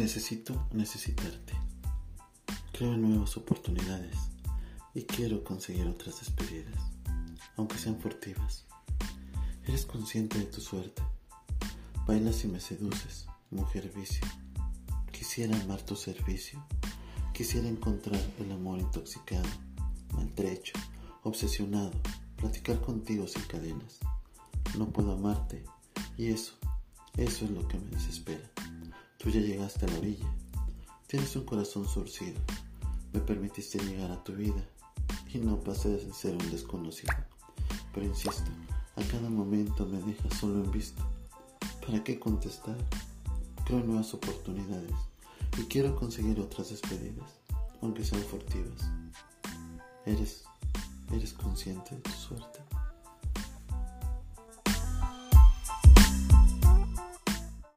Necesito necesitarte. Creo en nuevas oportunidades y quiero conseguir otras despedidas, aunque sean furtivas. Eres consciente de tu suerte. Bailas y me seduces, mujer vicio. Quisiera amar tu servicio. Quisiera encontrar el amor intoxicado, maltrecho, obsesionado, platicar contigo sin cadenas. No puedo amarte y eso, eso es lo que me desespera. Tú ya llegaste a la orilla. Tienes un corazón surcido. Me permitiste llegar a tu vida y no pasé de ser un desconocido. Pero insisto, a cada momento me dejas solo en visto. ¿Para qué contestar? Creo nuevas oportunidades y quiero conseguir otras despedidas, aunque sean furtivas. ¿Eres, eres consciente de tu suerte?